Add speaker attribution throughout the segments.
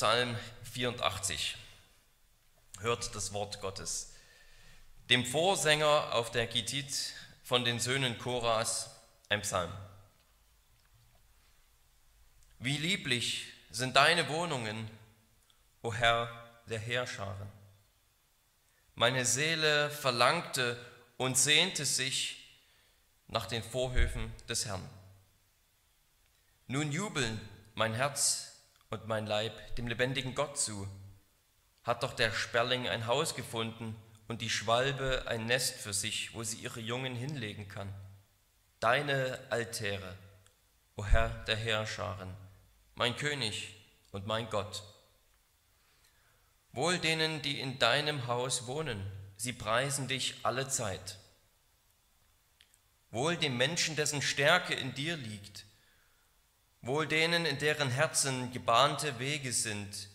Speaker 1: Psalm 84. Hört das Wort Gottes. Dem Vorsänger auf der Gittit von den Söhnen Koras ein Psalm. Wie lieblich sind deine Wohnungen, o Herr der Heerscharen. Meine Seele verlangte und sehnte sich nach den Vorhöfen des Herrn. Nun jubeln mein Herz und mein Leib dem lebendigen Gott zu. Hat doch der Sperling ein Haus gefunden und die Schwalbe ein Nest für sich, wo sie ihre Jungen hinlegen kann. Deine Altäre, o Herr der Heerscharen, mein König und mein Gott. Wohl denen, die in deinem Haus wohnen, sie preisen dich alle Zeit. Wohl dem Menschen, dessen Stärke in dir liegt, wohl denen, in deren Herzen gebahnte Wege sind.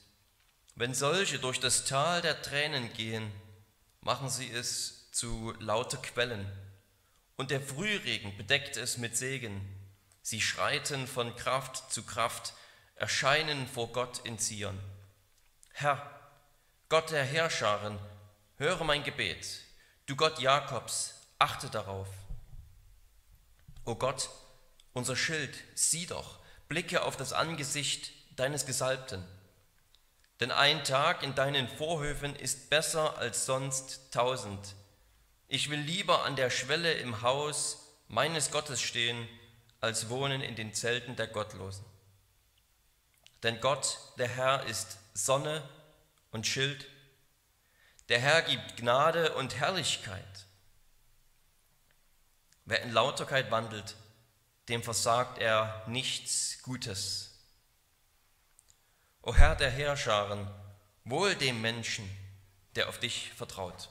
Speaker 1: Wenn solche durch das Tal der Tränen gehen, machen sie es zu lauter Quellen, und der Frühregen bedeckt es mit Segen. Sie schreiten von Kraft zu Kraft, erscheinen vor Gott in Zion. Herr, Gott der Herrscharen, höre mein Gebet. Du Gott Jakobs, achte darauf. O Gott, unser Schild, sieh doch, blicke auf das Angesicht deines Gesalbten. Denn ein Tag in deinen Vorhöfen ist besser als sonst tausend. Ich will lieber an der Schwelle im Haus meines Gottes stehen, als wohnen in den Zelten der Gottlosen. Denn Gott, der Herr, ist Sonne und Schild. Der Herr gibt Gnade und Herrlichkeit. Wer in Lauterkeit wandelt, dem versagt er nichts Gutes. O Herr der Heerscharen, wohl dem Menschen, der auf dich vertraut.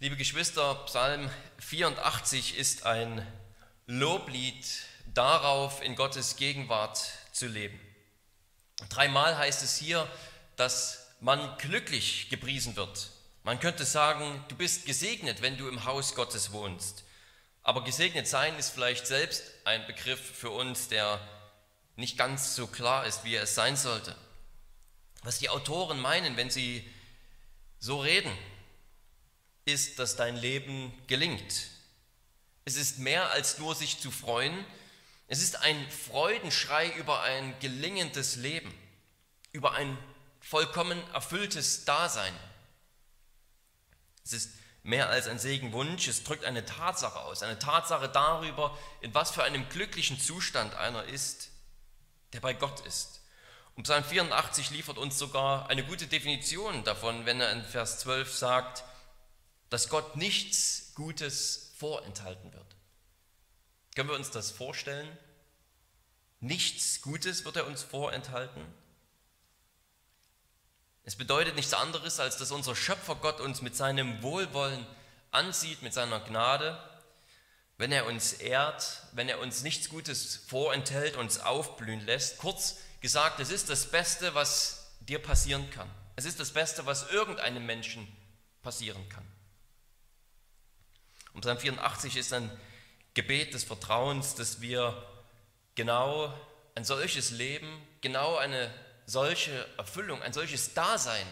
Speaker 1: Liebe Geschwister, Psalm 84 ist ein Loblied darauf, in Gottes Gegenwart zu leben. Dreimal heißt es hier, dass man glücklich gepriesen wird. Man könnte sagen, du bist gesegnet, wenn du im Haus Gottes wohnst. Aber gesegnet sein ist vielleicht selbst ein Begriff für uns, der nicht ganz so klar ist, wie er es sein sollte. Was die Autoren meinen, wenn sie so reden, ist, dass dein Leben gelingt. Es ist mehr als nur sich zu freuen. Es ist ein Freudenschrei über ein gelingendes Leben, über ein vollkommen erfülltes Dasein. Es ist mehr als ein Segenwunsch, es drückt eine Tatsache aus, eine Tatsache darüber, in was für einem glücklichen Zustand einer ist, der bei Gott ist. Und Psalm 84 liefert uns sogar eine gute Definition davon, wenn er in Vers 12 sagt, dass Gott nichts Gutes vorenthalten wird. Können wir uns das vorstellen? Nichts Gutes wird er uns vorenthalten. Es bedeutet nichts anderes, als dass unser Schöpfer Gott uns mit seinem Wohlwollen ansieht, mit seiner Gnade, wenn er uns ehrt, wenn er uns nichts Gutes vorenthält, uns aufblühen lässt. Kurz gesagt, es ist das Beste, was dir passieren kann. Es ist das Beste, was irgendeinem Menschen passieren kann. Und Psalm 84 ist ein Gebet des Vertrauens, dass wir genau ein solches Leben, genau eine solche Erfüllung, ein solches Dasein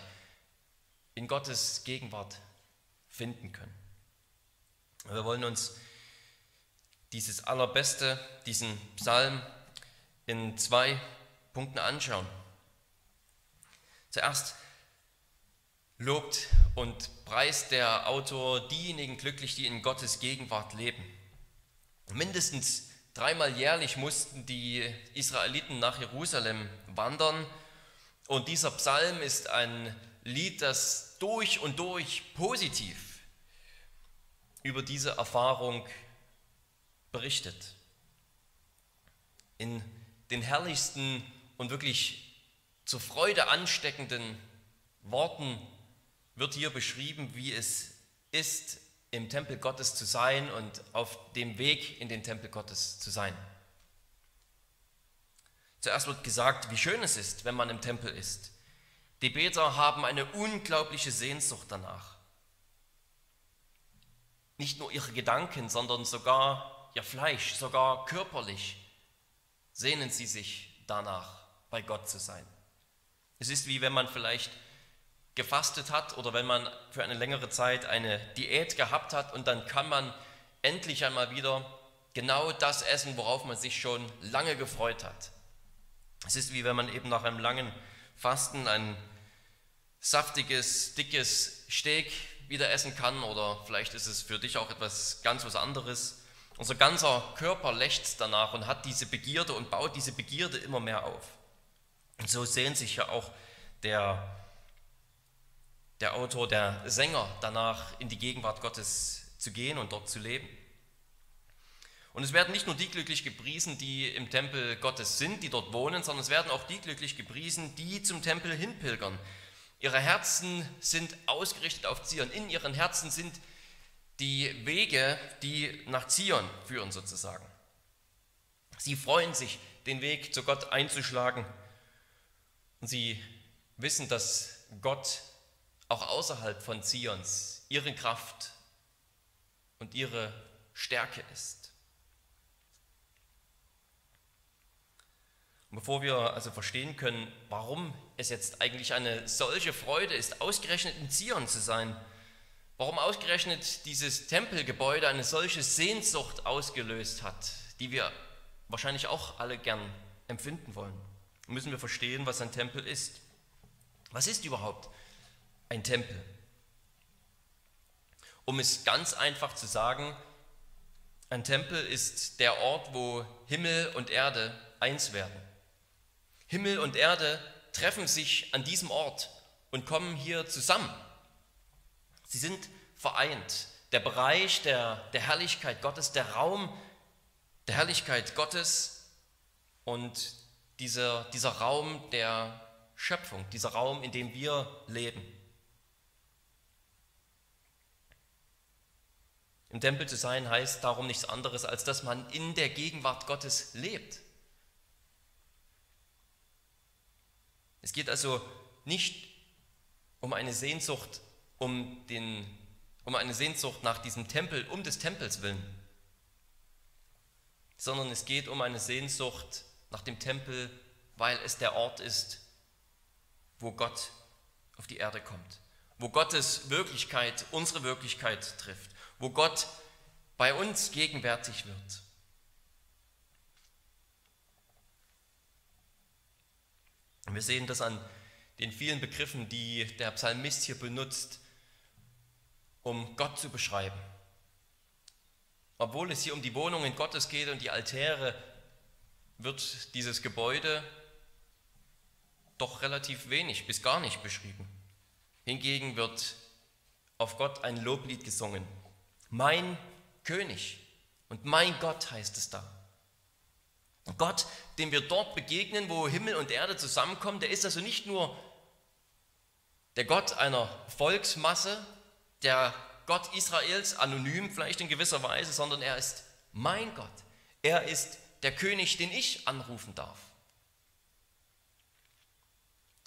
Speaker 1: in Gottes Gegenwart finden können. Wir wollen uns dieses Allerbeste, diesen Psalm in zwei Punkten anschauen. Zuerst lobt und preist der Autor diejenigen glücklich, die in Gottes Gegenwart leben. Mindestens dreimal jährlich mussten die Israeliten nach Jerusalem wandern und dieser Psalm ist ein Lied, das durch und durch positiv über diese Erfahrung berichtet. In den herrlichsten und wirklich zur Freude ansteckenden Worten wird hier beschrieben, wie es ist, im Tempel Gottes zu sein und auf dem Weg in den Tempel Gottes zu sein. Zuerst wird gesagt, wie schön es ist, wenn man im Tempel ist. Die Beter haben eine unglaubliche Sehnsucht danach. nicht nur ihre Gedanken, sondern sogar ihr Fleisch, sogar körperlich sehnen sie sich danach, bei Gott zu sein. Es ist wie wenn man vielleicht gefastet hat oder wenn man für eine längere Zeit eine Diät gehabt hat und dann kann man endlich einmal wieder genau das essen, worauf man sich schon lange gefreut hat. Es ist wie wenn man eben nach einem langen Fasten ein saftiges, dickes Steak wieder essen kann oder vielleicht ist es für dich auch etwas ganz was anderes. Unser ganzer Körper lechzt danach und hat diese Begierde und baut diese Begierde immer mehr auf. Und so sehnt sich ja auch der, der Autor, der Sänger danach in die Gegenwart Gottes zu gehen und dort zu leben. Und es werden nicht nur die glücklich gepriesen, die im Tempel Gottes sind, die dort wohnen, sondern es werden auch die glücklich gepriesen, die zum Tempel hinpilgern. Ihre Herzen sind ausgerichtet auf Zion. In ihren Herzen sind die Wege, die nach Zion führen sozusagen. Sie freuen sich, den Weg zu Gott einzuschlagen. Und sie wissen, dass Gott auch außerhalb von Zions ihre Kraft und ihre Stärke ist. Und bevor wir also verstehen können, warum es jetzt eigentlich eine solche Freude ist, ausgerechnet in Zion zu sein, warum ausgerechnet dieses Tempelgebäude eine solche Sehnsucht ausgelöst hat, die wir wahrscheinlich auch alle gern empfinden wollen, müssen wir verstehen, was ein Tempel ist. Was ist überhaupt ein Tempel? Um es ganz einfach zu sagen, ein Tempel ist der Ort, wo Himmel und Erde eins werden. Himmel und Erde treffen sich an diesem Ort und kommen hier zusammen. Sie sind vereint. Der Bereich der, der Herrlichkeit Gottes, der Raum der Herrlichkeit Gottes und dieser, dieser Raum der Schöpfung, dieser Raum, in dem wir leben. Im Tempel zu sein heißt darum nichts anderes, als dass man in der Gegenwart Gottes lebt. Es geht also nicht um eine Sehnsucht, um, den, um eine Sehnsucht nach diesem Tempel, um des Tempels willen, sondern es geht um eine Sehnsucht nach dem Tempel, weil es der Ort ist, wo Gott auf die Erde kommt, wo Gottes Wirklichkeit unsere Wirklichkeit trifft, wo Gott bei uns gegenwärtig wird. Wir sehen das an den vielen Begriffen, die der Psalmist hier benutzt, um Gott zu beschreiben. Obwohl es hier um die Wohnungen Gottes geht und die Altäre, wird dieses Gebäude doch relativ wenig bis gar nicht beschrieben. Hingegen wird auf Gott ein Loblied gesungen. Mein König und mein Gott heißt es da. Gott, dem wir dort begegnen, wo Himmel und Erde zusammenkommen, der ist also nicht nur der Gott einer Volksmasse, der Gott Israels, anonym vielleicht in gewisser Weise, sondern er ist mein Gott. Er ist der König, den ich anrufen darf.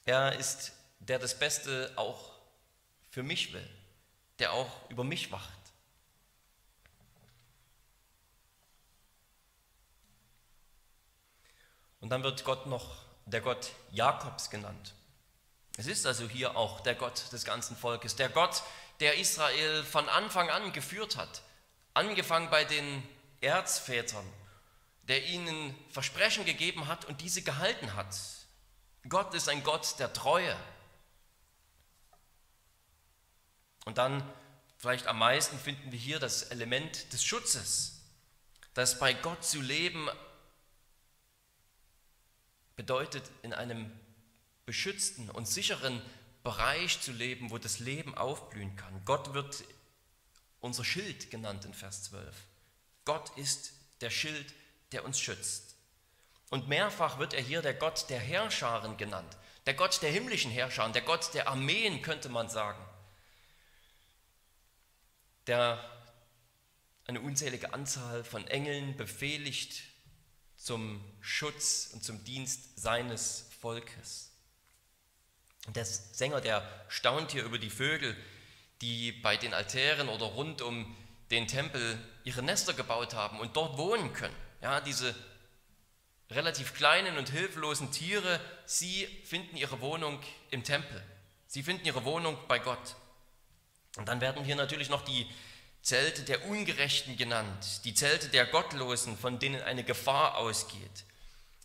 Speaker 1: Er ist der das Beste auch für mich will, der auch über mich wacht. Und dann wird Gott noch der Gott Jakobs genannt. Es ist also hier auch der Gott des ganzen Volkes, der Gott, der Israel von Anfang an geführt hat, angefangen bei den Erzvätern, der ihnen Versprechen gegeben hat und diese gehalten hat. Gott ist ein Gott der Treue. Und dann vielleicht am meisten finden wir hier das Element des Schutzes, dass bei Gott zu leben bedeutet, in einem beschützten und sicheren Bereich zu leben, wo das Leben aufblühen kann. Gott wird unser Schild genannt in Vers 12. Gott ist der Schild, der uns schützt. Und mehrfach wird er hier der Gott der Herrscharen genannt, der Gott der himmlischen Herrscher, der Gott der Armeen könnte man sagen, der eine unzählige Anzahl von Engeln befehligt zum Schutz und zum Dienst seines Volkes. Und der Sänger, der staunt hier über die Vögel, die bei den Altären oder rund um den Tempel ihre Nester gebaut haben und dort wohnen können. Ja, diese relativ kleinen und hilflosen Tiere, sie finden ihre Wohnung im Tempel. Sie finden ihre Wohnung bei Gott. Und dann werden hier natürlich noch die Zelte der Ungerechten genannt, die Zelte der Gottlosen, von denen eine Gefahr ausgeht.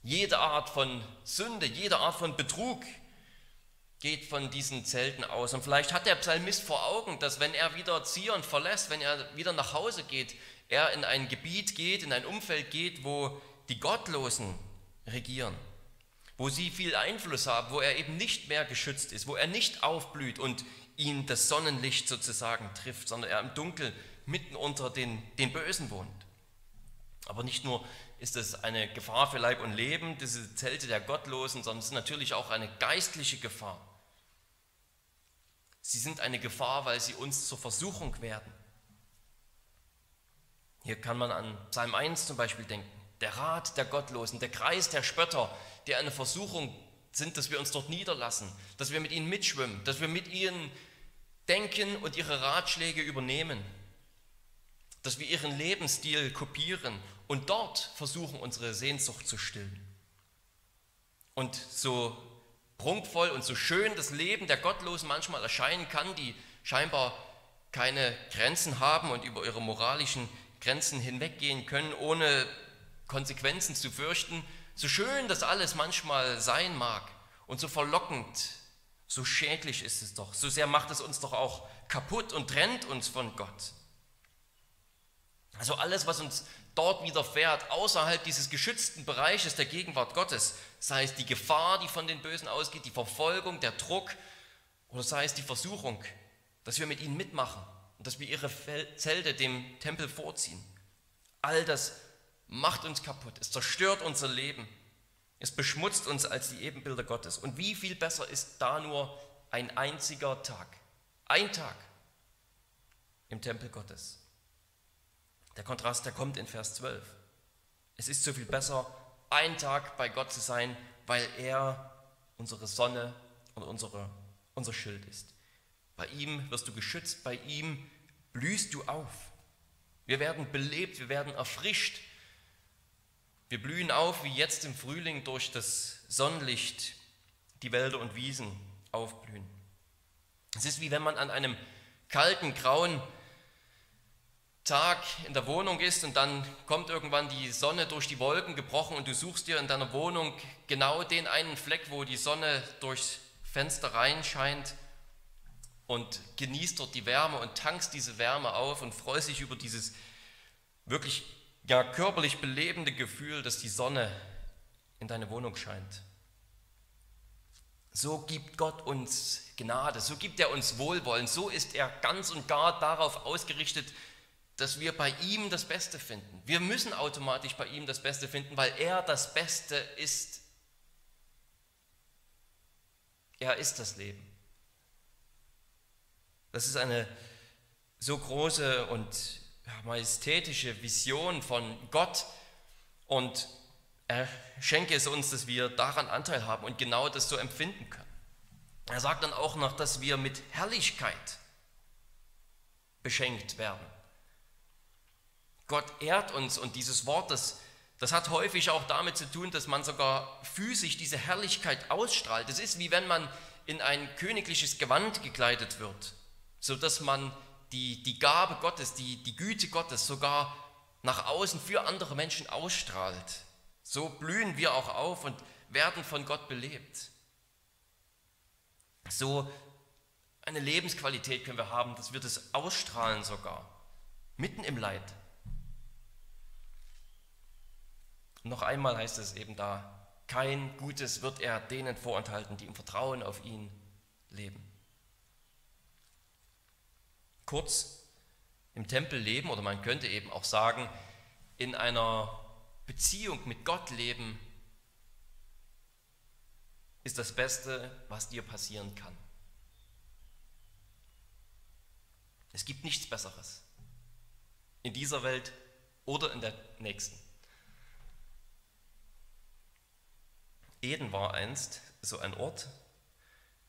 Speaker 1: Jede Art von Sünde, jede Art von Betrug geht von diesen Zelten aus. Und vielleicht hat der Psalmist vor Augen, dass wenn er wieder Zion verlässt, wenn er wieder nach Hause geht, er in ein Gebiet geht, in ein Umfeld geht, wo die Gottlosen regieren, wo sie viel Einfluss haben, wo er eben nicht mehr geschützt ist, wo er nicht aufblüht und ihn das Sonnenlicht sozusagen trifft, sondern er im Dunkeln mitten unter den, den Bösen wohnt. Aber nicht nur ist es eine Gefahr für Leib und Leben, diese Zelte der Gottlosen, sondern es ist natürlich auch eine geistliche Gefahr. Sie sind eine Gefahr, weil sie uns zur Versuchung werden. Hier kann man an Psalm 1 zum Beispiel denken. Der Rat der Gottlosen, der Kreis der Spötter, der eine Versuchung sind, dass wir uns dort niederlassen, dass wir mit ihnen mitschwimmen, dass wir mit ihnen denken und ihre Ratschläge übernehmen, dass wir ihren Lebensstil kopieren und dort versuchen, unsere Sehnsucht zu stillen. Und so prunkvoll und so schön das Leben der Gottlosen manchmal erscheinen kann, die scheinbar keine Grenzen haben und über ihre moralischen Grenzen hinweggehen können, ohne Konsequenzen zu fürchten, so schön das alles manchmal sein mag und so verlockend, so schädlich ist es doch, so sehr macht es uns doch auch kaputt und trennt uns von Gott. Also alles, was uns dort widerfährt, außerhalb dieses geschützten Bereiches der Gegenwart Gottes, sei es die Gefahr, die von den Bösen ausgeht, die Verfolgung, der Druck oder sei es die Versuchung, dass wir mit ihnen mitmachen und dass wir ihre Zelte dem Tempel vorziehen. All das macht uns kaputt, es zerstört unser Leben, es beschmutzt uns als die Ebenbilder Gottes. Und wie viel besser ist da nur ein einziger Tag, ein Tag im Tempel Gottes. Der Kontrast, der kommt in Vers 12. Es ist so viel besser, ein Tag bei Gott zu sein, weil er unsere Sonne und unsere, unser Schild ist. Bei ihm wirst du geschützt, bei ihm blühst du auf. Wir werden belebt, wir werden erfrischt. Wir blühen auf, wie jetzt im Frühling durch das Sonnenlicht die Wälder und Wiesen aufblühen. Es ist wie wenn man an einem kalten, grauen Tag in der Wohnung ist und dann kommt irgendwann die Sonne durch die Wolken gebrochen und du suchst dir in deiner Wohnung genau den einen Fleck, wo die Sonne durchs Fenster reinscheint und genießt dort die Wärme und tankst diese Wärme auf und freust dich über dieses wirklich ja, körperlich belebende Gefühl, dass die Sonne in deine Wohnung scheint. So gibt Gott uns Gnade, so gibt er uns Wohlwollen, so ist er ganz und gar darauf ausgerichtet, dass wir bei ihm das Beste finden. Wir müssen automatisch bei ihm das Beste finden, weil er das Beste ist. Er ist das Leben. Das ist eine so große und majestätische Vision von Gott und er schenke es uns, dass wir daran Anteil haben und genau das so empfinden können. Er sagt dann auch noch, dass wir mit Herrlichkeit beschenkt werden. Gott ehrt uns und dieses Wort, das, das hat häufig auch damit zu tun, dass man sogar physisch diese Herrlichkeit ausstrahlt. Es ist wie wenn man in ein königliches Gewand gekleidet wird, sodass man die, die Gabe Gottes, die, die Güte Gottes sogar nach außen für andere Menschen ausstrahlt. So blühen wir auch auf und werden von Gott belebt. So eine Lebensqualität können wir haben, dass wir das ausstrahlen sogar, mitten im Leid. noch einmal heißt es eben da, kein Gutes wird er denen vorenthalten, die im Vertrauen auf ihn leben. Kurz, im Tempel leben, oder man könnte eben auch sagen, in einer Beziehung mit Gott leben, ist das Beste, was dir passieren kann. Es gibt nichts Besseres in dieser Welt oder in der nächsten. Eden war einst so ein Ort,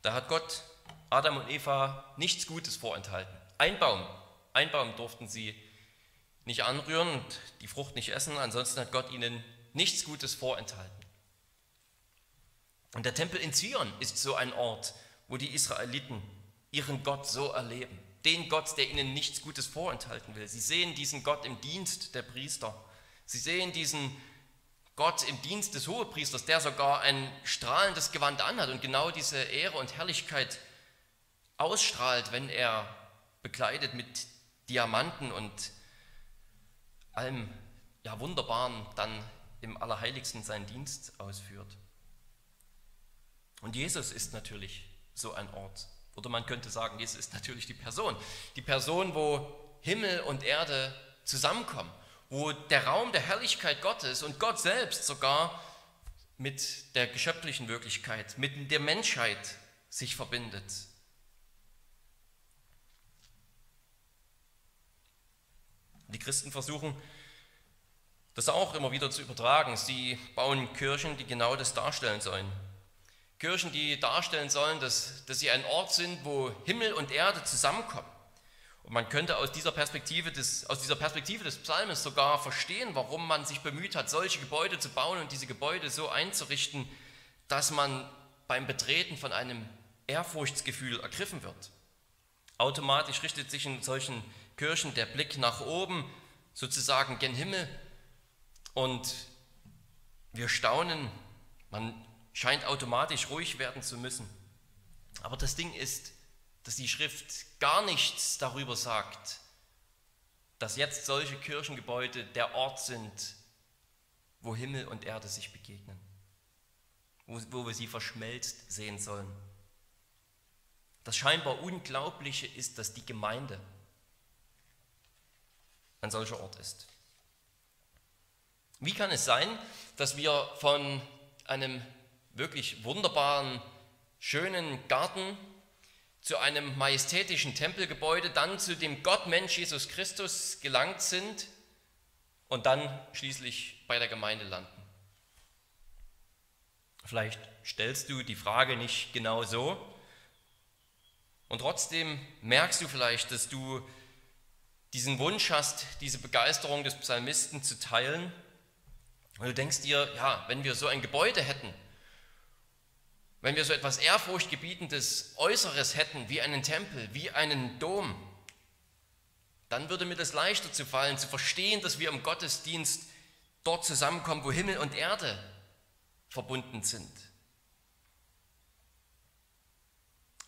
Speaker 1: da hat Gott Adam und Eva nichts Gutes vorenthalten. Ein Baum, ein Baum durften sie nicht anrühren und die Frucht nicht essen, ansonsten hat Gott ihnen nichts Gutes vorenthalten. Und der Tempel in Zion ist so ein Ort, wo die Israeliten ihren Gott so erleben. Den Gott, der ihnen nichts Gutes vorenthalten will. Sie sehen diesen Gott im Dienst der Priester. Sie sehen diesen Gott im Dienst des Hohepriesters, der sogar ein strahlendes Gewand anhat und genau diese Ehre und Herrlichkeit ausstrahlt, wenn er bekleidet mit Diamanten und allem ja, Wunderbaren dann im Allerheiligsten seinen Dienst ausführt. Und Jesus ist natürlich so ein Ort. Oder man könnte sagen, Jesus ist natürlich die Person. Die Person, wo Himmel und Erde zusammenkommen, wo der Raum der Herrlichkeit Gottes und Gott selbst sogar mit der geschöpflichen Wirklichkeit, mit der Menschheit sich verbindet. Die Christen versuchen das auch immer wieder zu übertragen. Sie bauen Kirchen, die genau das darstellen sollen. Kirchen, die darstellen sollen, dass, dass sie ein Ort sind, wo Himmel und Erde zusammenkommen. Und man könnte aus dieser, Perspektive des, aus dieser Perspektive des Psalmes sogar verstehen, warum man sich bemüht hat, solche Gebäude zu bauen und diese Gebäude so einzurichten, dass man beim Betreten von einem Ehrfurchtsgefühl ergriffen wird. Automatisch richtet sich in solchen Kirchen der Blick nach oben, sozusagen gen Himmel, und wir staunen, man scheint automatisch ruhig werden zu müssen. Aber das Ding ist, dass die Schrift gar nichts darüber sagt, dass jetzt solche Kirchengebäude der Ort sind, wo Himmel und Erde sich begegnen, wo, wo wir sie verschmelzt sehen sollen. Das scheinbar Unglaubliche ist, dass die Gemeinde ein solcher Ort ist. Wie kann es sein, dass wir von einem wirklich wunderbaren, schönen Garten zu einem majestätischen Tempelgebäude, dann zu dem Gottmensch Jesus Christus gelangt sind und dann schließlich bei der Gemeinde landen. Vielleicht stellst du die Frage nicht genau so und trotzdem merkst du vielleicht, dass du diesen Wunsch hast, diese Begeisterung des Psalmisten zu teilen. Und du denkst dir, ja, wenn wir so ein Gebäude hätten, wenn wir so etwas Ehrfurchtgebietendes Äußeres hätten, wie einen Tempel, wie einen Dom, dann würde mir das leichter zu fallen, zu verstehen, dass wir im Gottesdienst dort zusammenkommen, wo Himmel und Erde verbunden sind.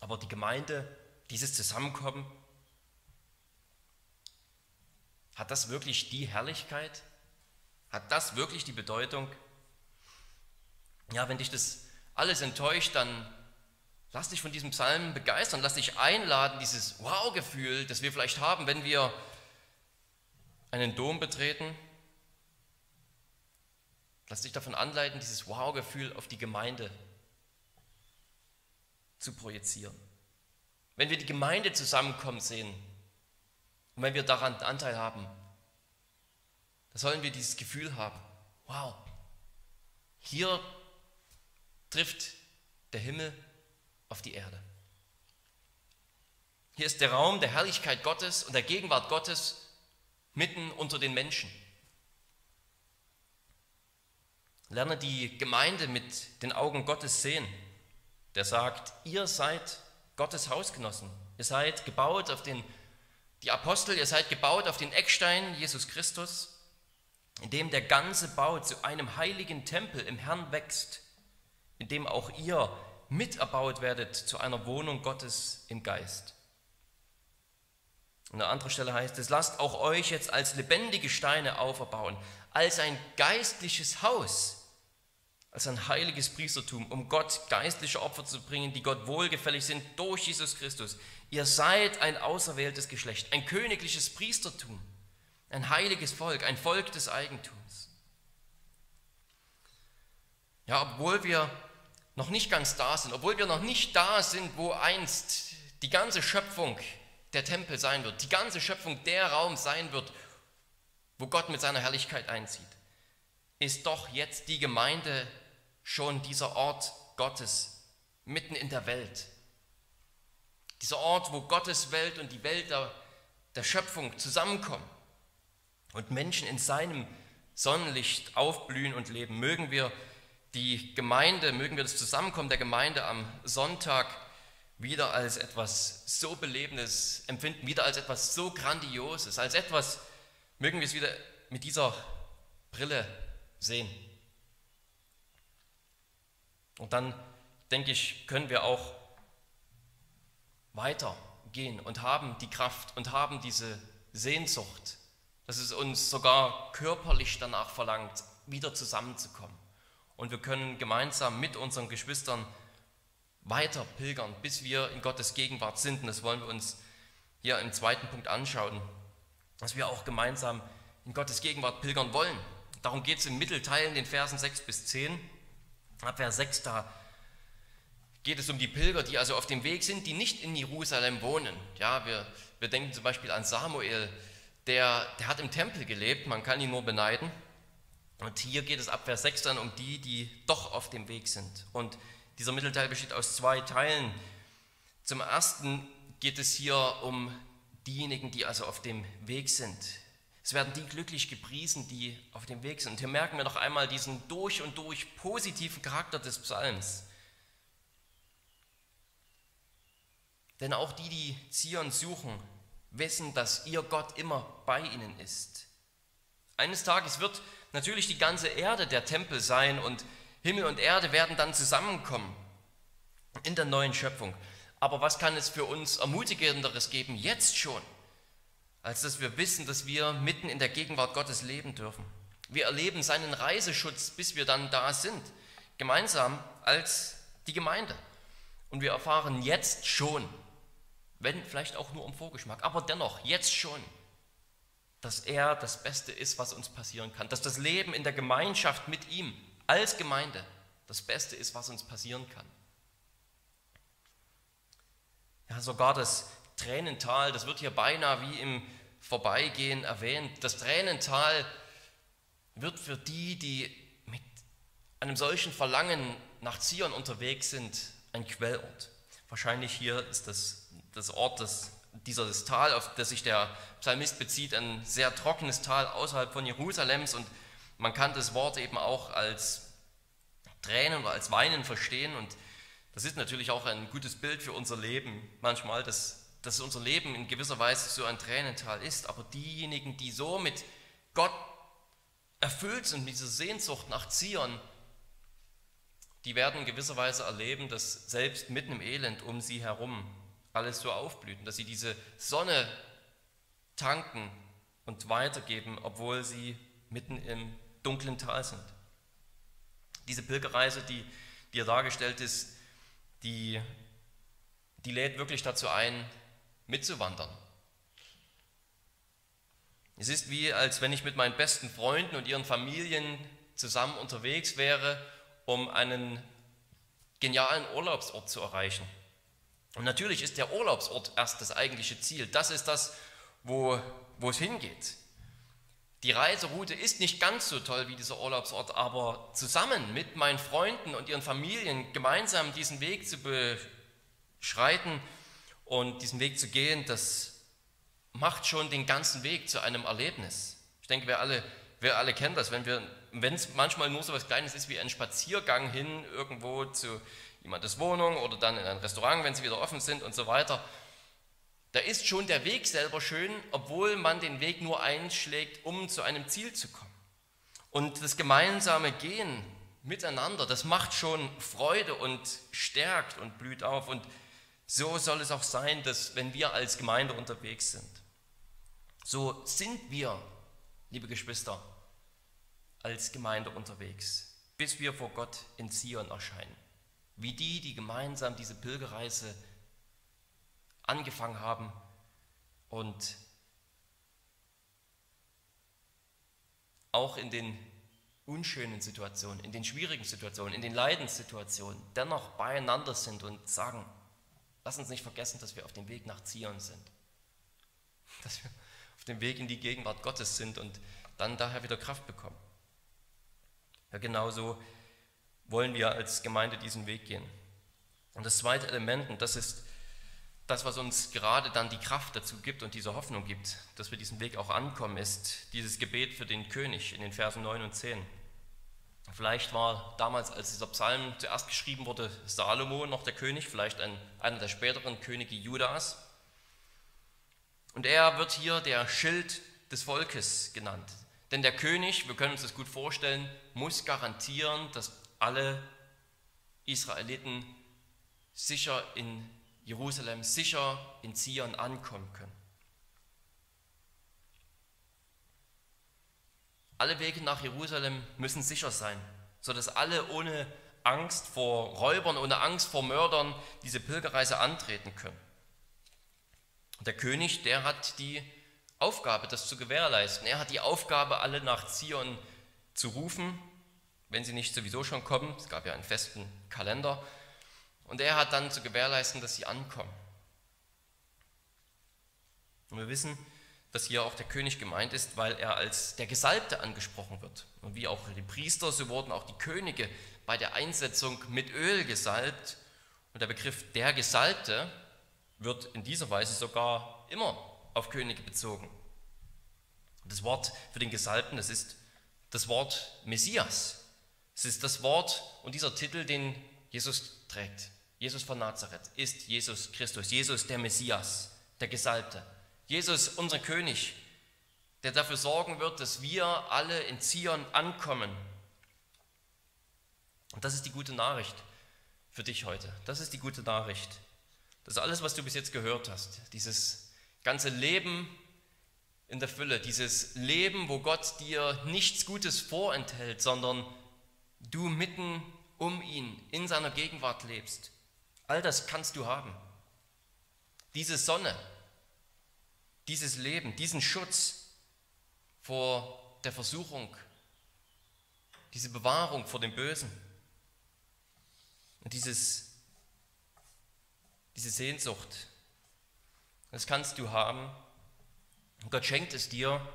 Speaker 1: Aber die Gemeinde, dieses Zusammenkommen, hat das wirklich die Herrlichkeit? Hat das wirklich die Bedeutung? Ja, wenn dich das alles enttäuscht, dann lass dich von diesem Psalm begeistern, lass dich einladen, dieses Wow-Gefühl, das wir vielleicht haben, wenn wir einen Dom betreten. Lass dich davon anleiten, dieses Wow-Gefühl auf die Gemeinde zu projizieren. Wenn wir die Gemeinde zusammenkommen sehen und wenn wir daran Anteil haben, dann sollen wir dieses Gefühl haben, wow, hier trifft der Himmel auf die Erde. Hier ist der Raum der Herrlichkeit Gottes und der Gegenwart Gottes mitten unter den Menschen. Lerne die Gemeinde mit den Augen Gottes sehen, der sagt, ihr seid Gottes Hausgenossen. Ihr seid gebaut auf den, die Apostel, ihr seid gebaut auf den Eckstein Jesus Christus, in dem der ganze Bau zu einem heiligen Tempel im Herrn wächst in dem auch ihr miterbaut werdet zu einer Wohnung Gottes im Geist. An der anderen Stelle heißt es, lasst auch euch jetzt als lebendige Steine auferbauen, als ein geistliches Haus, als ein heiliges Priestertum, um Gott geistliche Opfer zu bringen, die Gott wohlgefällig sind durch Jesus Christus. Ihr seid ein auserwähltes Geschlecht, ein königliches Priestertum, ein heiliges Volk, ein Volk des Eigentums. Ja, obwohl wir noch nicht ganz da sind, obwohl wir noch nicht da sind, wo einst die ganze Schöpfung der Tempel sein wird, die ganze Schöpfung der Raum sein wird, wo Gott mit seiner Herrlichkeit einzieht, ist doch jetzt die Gemeinde schon dieser Ort Gottes mitten in der Welt. Dieser Ort, wo Gottes Welt und die Welt der, der Schöpfung zusammenkommen. und Menschen in seinem Sonnenlicht aufblühen und leben. Mögen wir die Gemeinde, mögen wir das Zusammenkommen der Gemeinde am Sonntag wieder als etwas so Belebendes empfinden, wieder als etwas so Grandioses, als etwas, mögen wir es wieder mit dieser Brille sehen. Und dann, denke ich, können wir auch weitergehen und haben die Kraft und haben diese Sehnsucht, dass es uns sogar körperlich danach verlangt, wieder zusammenzukommen. Und wir können gemeinsam mit unseren Geschwistern weiter pilgern, bis wir in Gottes Gegenwart sind. Und das wollen wir uns hier im zweiten Punkt anschauen, dass wir auch gemeinsam in Gottes Gegenwart pilgern wollen. Darum geht es im Mittelteil in den Versen 6 bis 10. Ab Vers 6, da geht es um die Pilger, die also auf dem Weg sind, die nicht in Jerusalem wohnen. Ja, wir, wir denken zum Beispiel an Samuel, der, der hat im Tempel gelebt, man kann ihn nur beneiden. Und hier geht es ab Vers 6 dann um die, die doch auf dem Weg sind. Und dieser Mittelteil besteht aus zwei Teilen. Zum ersten geht es hier um diejenigen, die also auf dem Weg sind. Es werden die glücklich gepriesen, die auf dem Weg sind. Und hier merken wir noch einmal diesen durch und durch positiven Charakter des Psalms. Denn auch die, die Zion suchen, wissen, dass ihr Gott immer bei ihnen ist. Eines Tages wird natürlich die ganze Erde der Tempel sein und Himmel und Erde werden dann zusammenkommen in der neuen Schöpfung. Aber was kann es für uns Ermutigenderes geben, jetzt schon, als dass wir wissen, dass wir mitten in der Gegenwart Gottes leben dürfen? Wir erleben seinen Reiseschutz, bis wir dann da sind, gemeinsam als die Gemeinde. Und wir erfahren jetzt schon, wenn vielleicht auch nur im Vorgeschmack, aber dennoch jetzt schon, dass er das Beste ist, was uns passieren kann, dass das Leben in der Gemeinschaft mit ihm als Gemeinde das Beste ist, was uns passieren kann. Ja, sogar das Tränental, das wird hier beinahe wie im Vorbeigehen erwähnt. Das Tränental wird für die, die mit einem solchen Verlangen nach Zion unterwegs sind, ein Quellort. Wahrscheinlich hier ist das das Ort, das, dieses Tal, auf das sich der Psalmist bezieht, ein sehr trockenes Tal außerhalb von Jerusalems und man kann das Wort eben auch als Tränen oder als Weinen verstehen und das ist natürlich auch ein gutes Bild für unser Leben manchmal, dass, dass unser Leben in gewisser Weise so ein Tränental ist, aber diejenigen, die so mit Gott erfüllt sind, mit dieser Sehnsucht nach Zion, die werden in gewisser Weise erleben, dass selbst mitten im Elend um sie herum alles so aufblüht dass sie diese Sonne tanken und weitergeben, obwohl sie mitten im dunklen Tal sind. Diese Pilgerreise, die, hier dargestellt ist, die, die lädt wirklich dazu ein, mitzuwandern. Es ist wie, als wenn ich mit meinen besten Freunden und ihren Familien zusammen unterwegs wäre, um einen genialen Urlaubsort zu erreichen. Und natürlich ist der Urlaubsort erst das eigentliche Ziel. Das ist das, wo, wo es hingeht. Die Reiseroute ist nicht ganz so toll wie dieser Urlaubsort, aber zusammen mit meinen Freunden und ihren Familien gemeinsam diesen Weg zu beschreiten und diesen Weg zu gehen, das macht schon den ganzen Weg zu einem Erlebnis. Ich denke, wir alle, wir alle kennen das, wenn es manchmal nur so etwas Kleines ist wie ein Spaziergang hin irgendwo zu jemandes Wohnung oder dann in ein Restaurant, wenn sie wieder offen sind und so weiter. Da ist schon der Weg selber schön, obwohl man den Weg nur einschlägt, um zu einem Ziel zu kommen. Und das gemeinsame Gehen miteinander, das macht schon Freude und stärkt und blüht auf. Und so soll es auch sein, dass wenn wir als Gemeinde unterwegs sind, so sind wir, liebe Geschwister, als Gemeinde unterwegs, bis wir vor Gott in Zion erscheinen. Wie die, die gemeinsam diese Pilgerreise angefangen haben und auch in den unschönen Situationen, in den schwierigen Situationen, in den Leidenssituationen dennoch beieinander sind und sagen, lass uns nicht vergessen, dass wir auf dem Weg nach Zion sind, dass wir auf dem Weg in die Gegenwart Gottes sind und dann daher wieder Kraft bekommen. Ja, genauso wollen wir als Gemeinde diesen Weg gehen. Und das zweite Element, und das ist das, was uns gerade dann die Kraft dazu gibt und diese Hoffnung gibt, dass wir diesen Weg auch ankommen, ist dieses Gebet für den König in den Versen 9 und 10. Vielleicht war damals, als dieser Psalm zuerst geschrieben wurde, Salomo noch der König, vielleicht ein, einer der späteren Könige Judas. Und er wird hier der Schild des Volkes genannt. Denn der König, wir können uns das gut vorstellen, muss garantieren, dass alle Israeliten sicher in Jerusalem, sicher in Zion ankommen können. Alle Wege nach Jerusalem müssen sicher sein, sodass alle ohne Angst vor Räubern, ohne Angst vor Mördern diese Pilgerreise antreten können. Der König, der hat die Aufgabe, das zu gewährleisten. Er hat die Aufgabe, alle nach Zion zu rufen, wenn sie nicht sowieso schon kommen. Es gab ja einen festen Kalender. Und er hat dann zu gewährleisten, dass sie ankommen. Und wir wissen, dass hier auch der König gemeint ist, weil er als der Gesalbte angesprochen wird. Und wie auch die Priester, so wurden auch die Könige bei der Einsetzung mit Öl gesalbt. Und der Begriff der Gesalbte wird in dieser Weise sogar immer auf Könige bezogen. Das Wort für den Gesalbten, das ist das Wort Messias. Es ist das Wort und dieser Titel, den Jesus trägt. Jesus von Nazareth ist Jesus Christus, Jesus der Messias, der Gesalbte. Jesus, unser König, der dafür sorgen wird, dass wir alle in Zion ankommen. Und das ist die gute Nachricht für dich heute. Das ist die gute Nachricht. Das ist alles, was du bis jetzt gehört hast. Dieses ganze Leben in der Fülle, dieses Leben, wo Gott dir nichts Gutes vorenthält, sondern du mitten um ihn in seiner Gegenwart lebst. All das kannst du haben. Diese Sonne, dieses Leben, diesen Schutz vor der Versuchung, diese Bewahrung vor dem Bösen und dieses, diese Sehnsucht, das kannst du haben. Und Gott schenkt es dir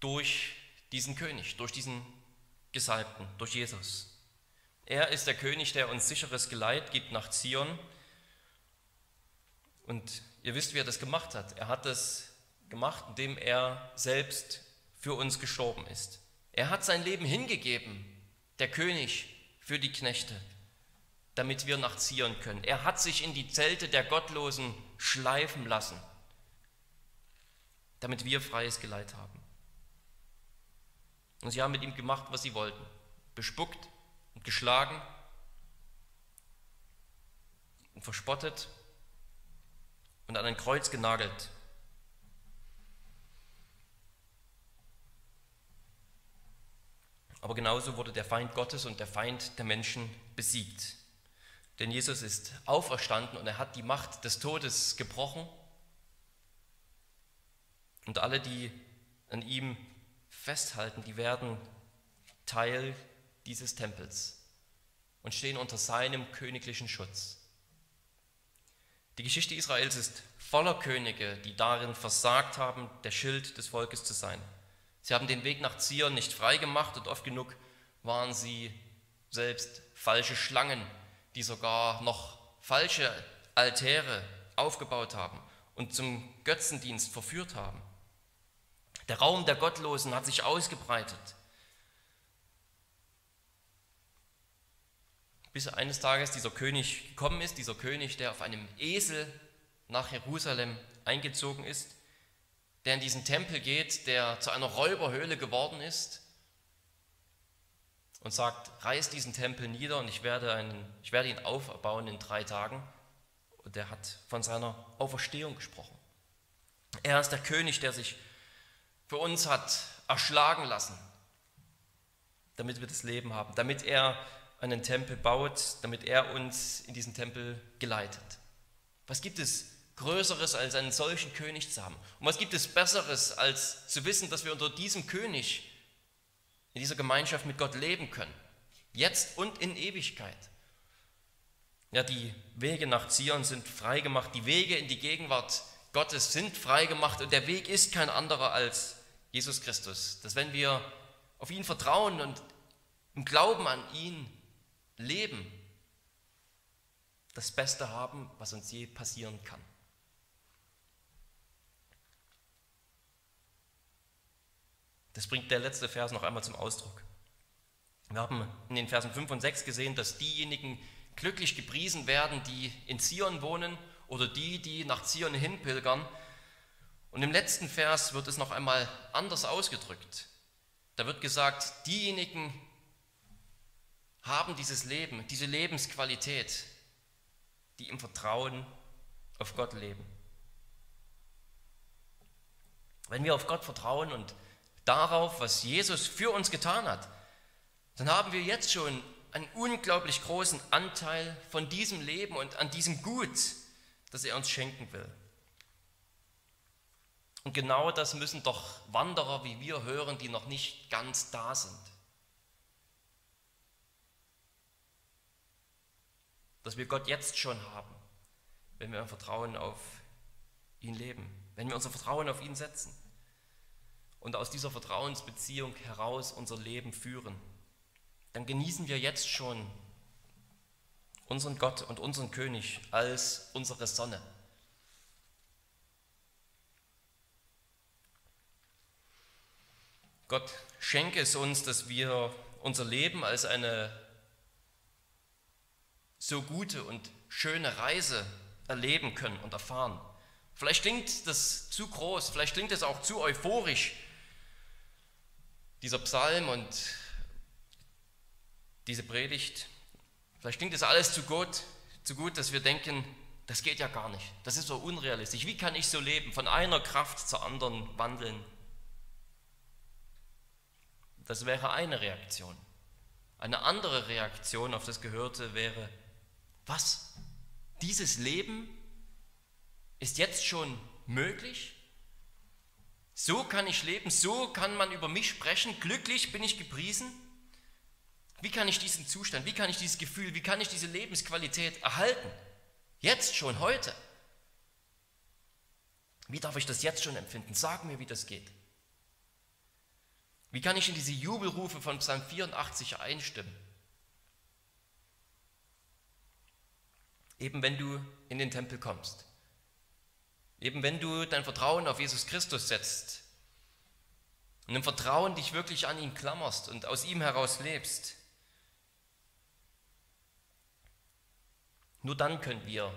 Speaker 1: durch diesen König, durch diesen Gesalbten, durch Jesus. Er ist der König, der uns sicheres Geleit gibt nach Zion. Und Ihr wisst, wie er das gemacht hat. Er hat das gemacht, indem er selbst für uns gestorben ist. Er hat sein Leben hingegeben, der König, für die Knechte, damit wir nach Zion können. Er hat sich in die Zelte der Gottlosen schleifen lassen, damit wir freies Geleit haben. Und sie haben mit ihm gemacht, was sie wollten. Bespuckt und geschlagen und verspottet und an ein Kreuz genagelt. Aber genauso wurde der Feind Gottes und der Feind der Menschen besiegt. Denn Jesus ist auferstanden und er hat die Macht des Todes gebrochen. Und alle, die an ihm festhalten, die werden Teil dieses Tempels und stehen unter seinem königlichen Schutz. Die Geschichte Israels ist voller Könige, die darin versagt haben, der Schild des Volkes zu sein. Sie haben den Weg nach Zion nicht frei gemacht und oft genug waren sie selbst falsche Schlangen, die sogar noch falsche Altäre aufgebaut haben und zum Götzendienst verführt haben. Der Raum der Gottlosen hat sich ausgebreitet. Bis eines Tages dieser König gekommen ist, dieser König, der auf einem Esel nach Jerusalem eingezogen ist, der in diesen Tempel geht, der zu einer Räuberhöhle geworden ist und sagt, reiß diesen Tempel nieder und ich werde, einen, ich werde ihn aufbauen in drei Tagen. Und der hat von seiner Auferstehung gesprochen. Er ist der König, der sich für uns hat erschlagen lassen, damit wir das Leben haben, damit er einen Tempel baut, damit er uns in diesen Tempel geleitet. Was gibt es Größeres als einen solchen König zu haben? Und was gibt es Besseres als zu wissen, dass wir unter diesem König in dieser Gemeinschaft mit Gott leben können? Jetzt und in Ewigkeit. Ja, die Wege nach Zion sind freigemacht, die Wege in die Gegenwart Gottes sind freigemacht und der Weg ist kein anderer als Jesus Christus. Dass wenn wir auf ihn vertrauen und im Glauben an ihn leben, das Beste haben, was uns je passieren kann. Das bringt der letzte Vers noch einmal zum Ausdruck. Wir haben in den Versen 5 und 6 gesehen, dass diejenigen glücklich gepriesen werden, die in Zion wohnen oder die, die nach Zion hinpilgern. Und im letzten Vers wird es noch einmal anders ausgedrückt. Da wird gesagt, diejenigen haben dieses Leben, diese Lebensqualität, die im Vertrauen auf Gott leben. Wenn wir auf Gott vertrauen und darauf, was Jesus für uns getan hat, dann haben wir jetzt schon einen unglaublich großen Anteil von diesem Leben und an diesem Gut, das er uns schenken will. Und genau das müssen doch Wanderer wie wir hören, die noch nicht ganz da sind. Dass wir Gott jetzt schon haben, wenn wir im Vertrauen auf ihn leben, wenn wir unser Vertrauen auf ihn setzen und aus dieser Vertrauensbeziehung heraus unser Leben führen dann genießen wir jetzt schon unseren Gott und unseren König als unsere Sonne. Gott schenke es uns, dass wir unser Leben als eine so gute und schöne Reise erleben können und erfahren. Vielleicht klingt das zu groß, vielleicht klingt es auch zu euphorisch, dieser Psalm und diese Predigt. Vielleicht klingt das alles zu gut, zu gut, dass wir denken, das geht ja gar nicht. Das ist so unrealistisch. Wie kann ich so leben, von einer Kraft zur anderen wandeln? Das wäre eine Reaktion. Eine andere Reaktion auf das Gehörte wäre, was? Dieses Leben ist jetzt schon möglich? So kann ich leben, so kann man über mich sprechen, glücklich bin ich gepriesen? Wie kann ich diesen Zustand, wie kann ich dieses Gefühl, wie kann ich diese Lebensqualität erhalten? Jetzt schon, heute. Wie darf ich das jetzt schon empfinden? Sag mir, wie das geht. Wie kann ich in diese Jubelrufe von Psalm 84 einstimmen? Eben wenn du in den Tempel kommst. Eben wenn du dein Vertrauen auf Jesus Christus setzt und im Vertrauen dich wirklich an ihn klammerst und aus ihm heraus lebst. Nur dann können wir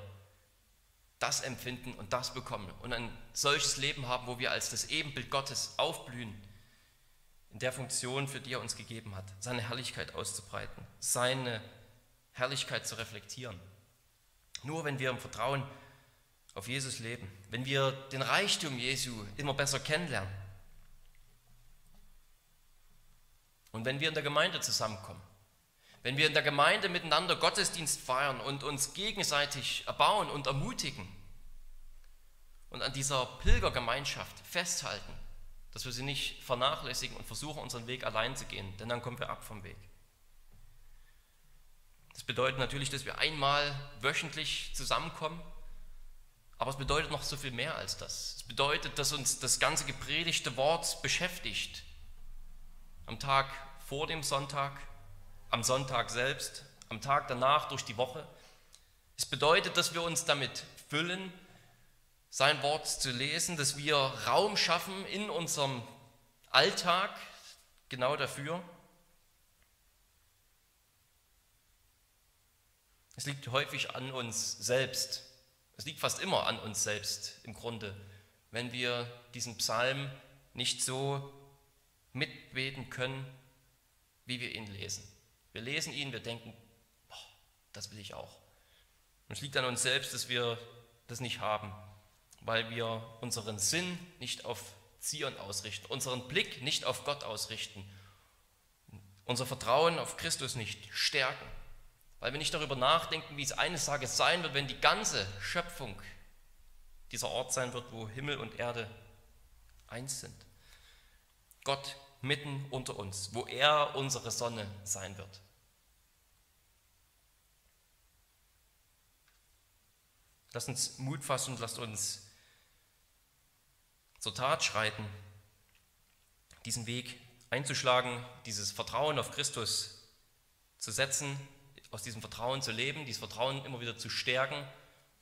Speaker 1: das empfinden und das bekommen und ein solches Leben haben, wo wir als das Ebenbild Gottes aufblühen, in der Funktion, für die er uns gegeben hat, seine Herrlichkeit auszubreiten, seine Herrlichkeit zu reflektieren. Nur wenn wir im Vertrauen auf Jesus leben, wenn wir den Reichtum Jesu immer besser kennenlernen und wenn wir in der Gemeinde zusammenkommen, wenn wir in der Gemeinde miteinander Gottesdienst feiern und uns gegenseitig erbauen und ermutigen und an dieser Pilgergemeinschaft festhalten, dass wir sie nicht vernachlässigen und versuchen, unseren Weg allein zu gehen, denn dann kommen wir ab vom Weg. Das bedeutet natürlich, dass wir einmal wöchentlich zusammenkommen, aber es bedeutet noch so viel mehr als das. Es bedeutet, dass uns das ganze gepredigte Wort beschäftigt. Am Tag vor dem Sonntag, am Sonntag selbst, am Tag danach, durch die Woche. Es bedeutet, dass wir uns damit füllen, sein Wort zu lesen, dass wir Raum schaffen in unserem Alltag genau dafür. Es liegt häufig an uns selbst. Es liegt fast immer an uns selbst im Grunde, wenn wir diesen Psalm nicht so mitbeten können, wie wir ihn lesen. Wir lesen ihn, wir denken, boah, das will ich auch. Und es liegt an uns selbst, dass wir das nicht haben, weil wir unseren Sinn nicht auf Zion ausrichten, unseren Blick nicht auf Gott ausrichten, unser Vertrauen auf Christus nicht stärken, weil wir nicht darüber nachdenken, wie es eines Tages sein wird, wenn die ganze Schöpfung dieser Ort sein wird, wo Himmel und Erde eins sind. Gott mitten unter uns, wo er unsere Sonne sein wird. Lasst uns Mut fassen und lasst uns zur Tat schreiten, diesen Weg einzuschlagen, dieses Vertrauen auf Christus zu setzen, aus diesem Vertrauen zu leben, dieses Vertrauen immer wieder zu stärken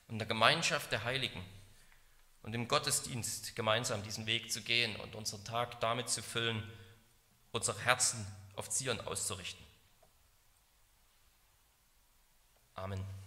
Speaker 1: und in der Gemeinschaft der Heiligen und im Gottesdienst gemeinsam diesen Weg zu gehen und unseren Tag damit zu füllen, unsere Herzen auf Zion auszurichten. Amen.